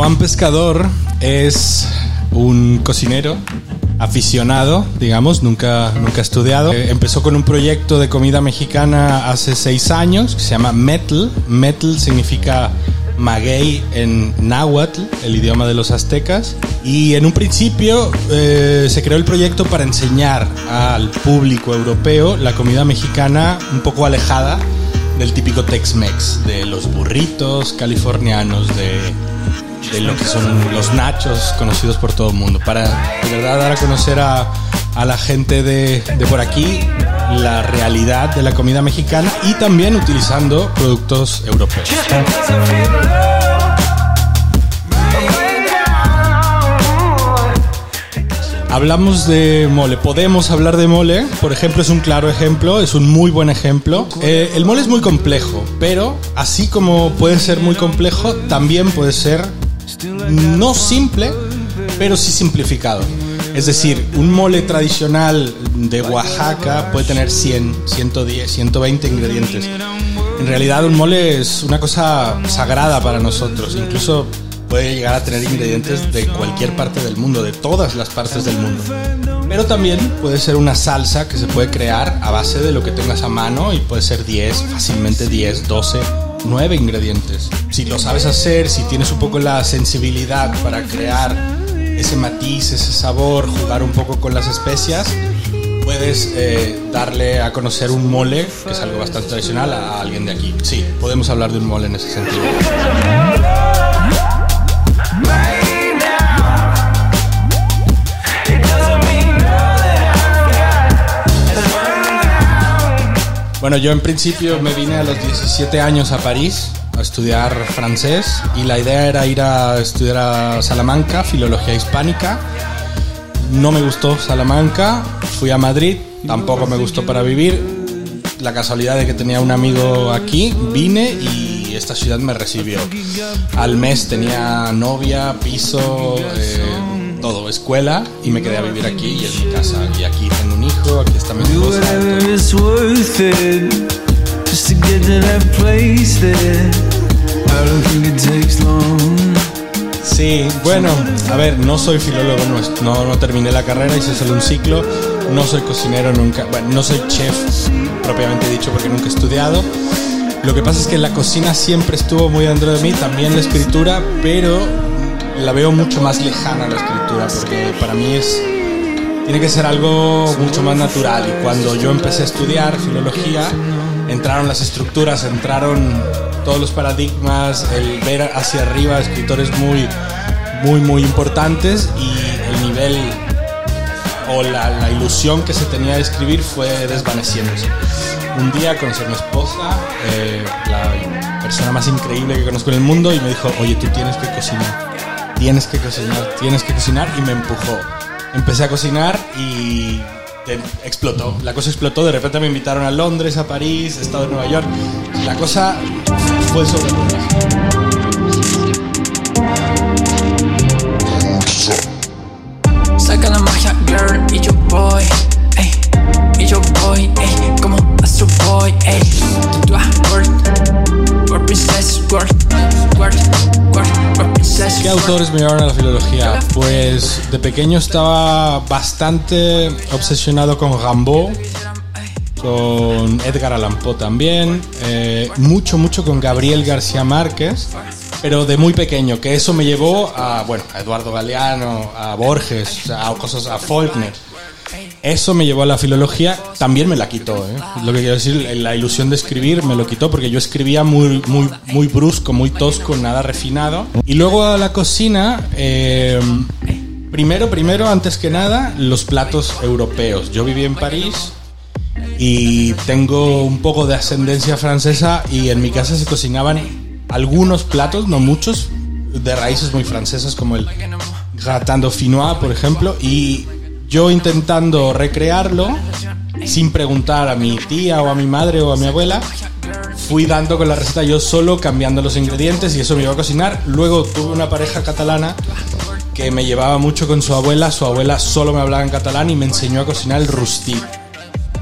Juan Pescador es un cocinero aficionado, digamos, nunca, nunca estudiado. Eh, empezó con un proyecto de comida mexicana hace seis años que se llama Metal. Metal significa maguey en náhuatl, el idioma de los aztecas. Y en un principio eh, se creó el proyecto para enseñar al público europeo la comida mexicana un poco alejada del típico Tex-Mex, de los burritos californianos, de lo que son los nachos conocidos por todo el mundo, para de verdad dar a conocer a, a la gente de, de, por aquí la realidad de la comida mexicana y también utilizando productos europeos. Hablamos de mole, podemos hablar de mole, por ejemplo, es un claro ejemplo, es un muy buen ejemplo. Eh, el mole es muy complejo, pero así como puede ser muy complejo, también puede ser no simple, pero sí simplificado. Es decir, un mole tradicional de Oaxaca puede tener 100, 110, 120 ingredientes. En realidad un mole es una cosa sagrada para nosotros, incluso puede llegar a tener ingredientes de cualquier parte del mundo, de todas las partes del mundo. Pero también puede ser una salsa que se puede crear a base de lo que tengas a mano y puede ser 10, fácilmente 10, 12 nueve ingredientes. Si lo sabes hacer, si tienes un poco la sensibilidad para crear ese matiz, ese sabor, jugar un poco con las especias, puedes eh, darle a conocer un mole, que es algo bastante tradicional, a alguien de aquí. Sí, podemos hablar de un mole en ese sentido. Bueno, yo en principio me vine a los 17 años a París a estudiar francés y la idea era ir a estudiar a Salamanca, filología hispánica. No me gustó Salamanca, fui a Madrid, tampoco me gustó para vivir. La casualidad de que tenía un amigo aquí, vine y esta ciudad me recibió. Al mes tenía novia, piso, eh, todo, escuela, y me quedé a vivir aquí y en mi casa. Y aquí tengo un hijo, aquí está mi esposa. Sí, bueno, a ver, no soy filólogo, no, no, terminé la carrera, hice solo un ciclo, no soy cocinero nunca, bueno, no soy chef propiamente dicho porque nunca he estudiado. Lo que pasa es que la cocina siempre estuvo muy dentro de mí, también la escritura, pero la veo mucho más lejana la escritura, porque para mí es tiene que ser algo mucho más natural. Y cuando yo empecé a estudiar filología, entraron las estructuras, entraron todos los paradigmas, el ver hacia arriba escritores muy, muy, muy importantes y el nivel o la, la ilusión que se tenía de escribir fue desvaneciéndose. Un día conocí a mi esposa, eh, la persona más increíble que conozco en el mundo, y me dijo, oye, tú tienes que cocinar tienes que cocinar, tienes que cocinar y me empujó. Empecé a cocinar y explotó. La cosa explotó, de repente me invitaron a Londres, a París, he estado en Nueva York. La cosa fue sobre Saca la magia, girl, y yo voy, yo voy, ey, como Astro Boy, ey, world, world princess, world, world. ¿Qué autores me llevaron a la filología? Pues de pequeño estaba bastante obsesionado con Rambaud, con Edgar Allan Poe también, eh, mucho, mucho con Gabriel García Márquez, pero de muy pequeño, que eso me llevó a, bueno, a Eduardo Galeano, a Borges, a cosas, a Faulkner. Eso me llevó a la filología, también me la quitó, ¿eh? lo que quiero decir, la ilusión de escribir me lo quitó porque yo escribía muy, muy, muy brusco, muy tosco, nada refinado. Y luego a la cocina, eh, primero, primero, antes que nada, los platos europeos. Yo viví en París y tengo un poco de ascendencia francesa y en mi casa se cocinaban algunos platos, no muchos, de raíces muy francesas como el gratin dauphinois, por ejemplo, y yo intentando recrearlo, sin preguntar a mi tía o a mi madre o a mi abuela, fui dando con la receta yo solo, cambiando los ingredientes y eso me iba a cocinar. Luego tuve una pareja catalana que me llevaba mucho con su abuela, su abuela solo me hablaba en catalán y me enseñó a cocinar el rustit.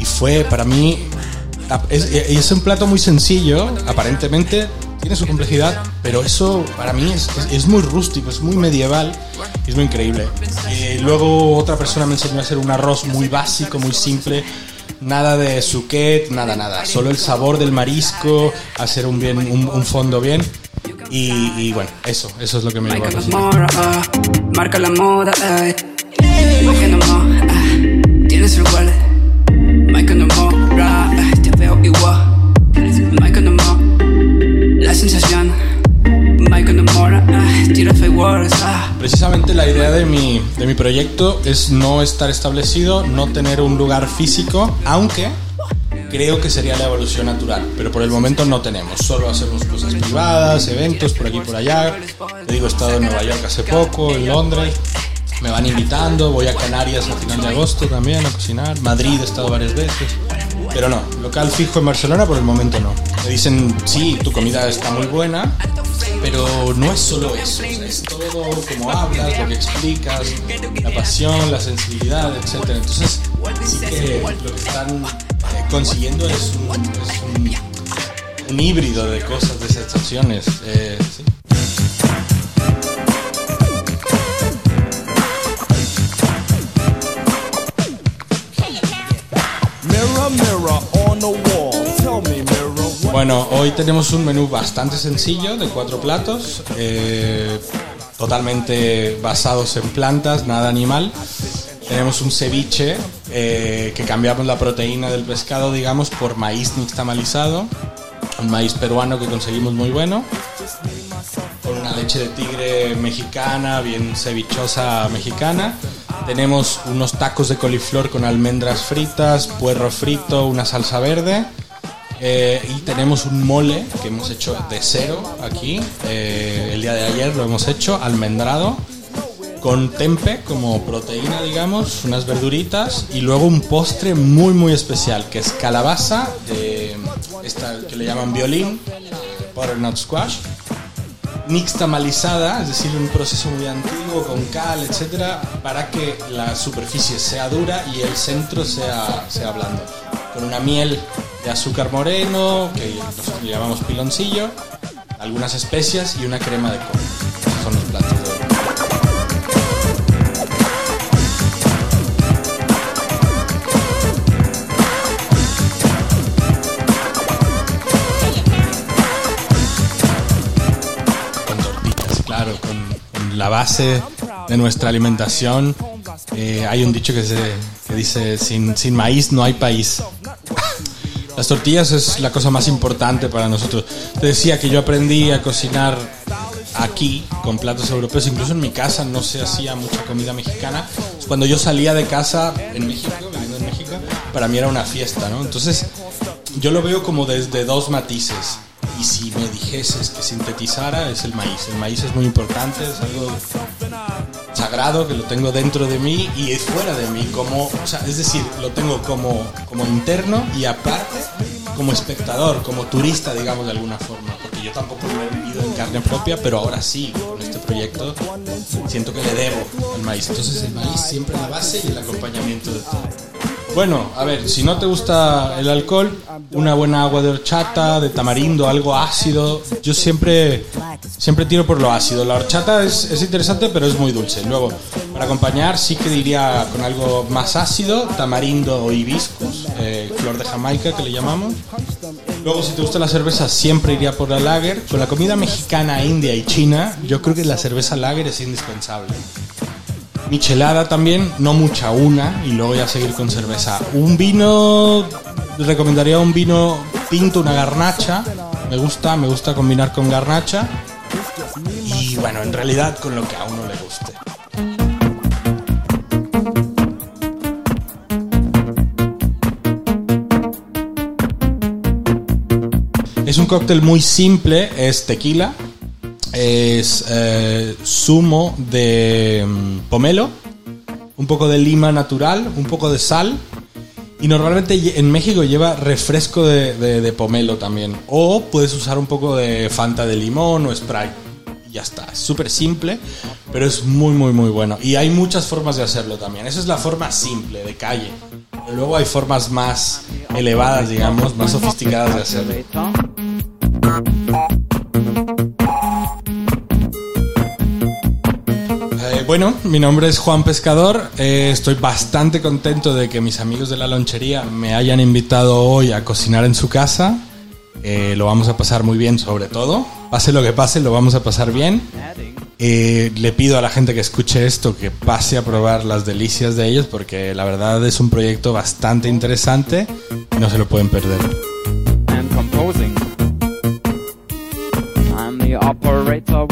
Y fue para mí es, es un plato muy sencillo, aparentemente tiene su complejidad, pero eso para mí es, es, muy rústico, es muy medieval, es muy increíble. Eh, luego otra persona me enseñó a hacer un arroz muy básico, muy simple, nada de suquet, nada, nada, solo el sabor del marisco, hacer un, bien, un, fondo bien. Y, bueno, eso, eso es lo que me llevó a Marca la moda, tienes el te Precisamente la idea de mi, de mi proyecto es no estar establecido, no tener un lugar físico, aunque creo que sería la evolución natural, pero por el momento no tenemos, solo hacemos cosas privadas, eventos por aquí y por allá. Te digo, he estado en Nueva York hace poco, en Londres, me van invitando, voy a Canarias a final de agosto también a cocinar, Madrid he estado varias veces, pero no, local fijo en Barcelona por el momento no. Me dicen, sí, tu comida está muy buena, pero no es solo eso, es todo como hablas, lo que explicas, la pasión, la sensibilidad, etc. Entonces, lo que están eh, consiguiendo es un, un, híbrido de cosas, de sensaciones. Eh, Bueno, hoy tenemos un menú bastante sencillo de cuatro platos, eh, totalmente basados en plantas, nada animal. Tenemos un ceviche eh, que cambiamos la proteína del pescado, digamos, por maíz nixtamalizado, un maíz peruano que conseguimos muy bueno, con una leche de tigre mexicana, bien cevichosa mexicana. Tenemos unos tacos de coliflor con almendras fritas, puerro frito, una salsa verde eh, y tenemos un mole que hemos hecho de cero aquí. Eh, el día de ayer lo hemos hecho almendrado con tempe como proteína, digamos, unas verduritas y luego un postre muy muy especial que es calabaza, eh, esta que le llaman violín, butternut squash, mixtamalizada, es decir, un proceso muy antiguo con cal, etcétera, para que la superficie sea dura y el centro sea, sea blando, con una miel de azúcar moreno, que llamamos piloncillo, algunas especias y una crema de coco. Son los platos de hoy. Con tortillas, claro, con, la base de nuestra alimentación. Eh, hay un dicho que, se, que dice, sin, sin maíz no hay país. Las tortillas es la cosa más importante para nosotros. Te decía que yo aprendí a cocinar aquí con platos europeos, incluso en mi casa no se hacía mucha comida mexicana. Cuando yo salía de casa en México, viviendo en México, para mí era una fiesta, ¿no? Entonces, yo lo veo como desde dos matices. Y si me dijeses que sintetizara, es el maíz. El maíz es muy importante, es algo sagrado que lo tengo dentro de mí y es fuera de mí, como, o sea, es decir, lo tengo como, como interno y aparte como espectador, como turista, digamos, de alguna forma, porque yo tampoco lo he vivido en carne propia, pero ahora sí, con este proyecto, siento que le debo al maíz. Entonces el maíz siempre la base y el acompañamiento de todo. Bueno, a ver, si no te gusta el alcohol, una buena agua de horchata, de tamarindo, algo ácido. Yo siempre, siempre tiro por lo ácido. La horchata es, es interesante, pero es muy dulce. Luego, para acompañar, sí que diría con algo más ácido, tamarindo o hibiscus, eh, flor de Jamaica que le llamamos. Luego, si te gusta la cerveza, siempre iría por la lager. Con la comida mexicana, india y china, yo creo que la cerveza lager es indispensable. Michelada también, no mucha, una, y luego ya seguir con cerveza. Un vino, recomendaría un vino tinto, una garnacha. Me gusta, me gusta combinar con garnacha. Y bueno, en realidad con lo que a uno le guste. Es un cóctel muy simple, es tequila, es eh, zumo de mm, pomelo, un poco de lima natural, un poco de sal. Y normalmente en México lleva refresco de, pomelo también. O puedes usar un poco de Fanta de limón o Sprite. Ya está. Es súper simple, pero es muy, muy, muy bueno. Y hay muchas formas de hacerlo también. Esa es la forma simple, de calle. luego hay formas más elevadas, digamos, más sofisticadas de hacer. Bueno, mi nombre es Juan Pescador. Eh, estoy bastante contento de que mis amigos de la lonchería me hayan invitado hoy a cocinar en su casa. Eh, lo vamos a pasar muy bien, sobre todo. Pase lo que pase, lo vamos a pasar bien. le pido a la gente que escuche esto que pase a probar las delicias de ellos porque la verdad es un proyecto bastante interesante y no se lo pueden perder. operator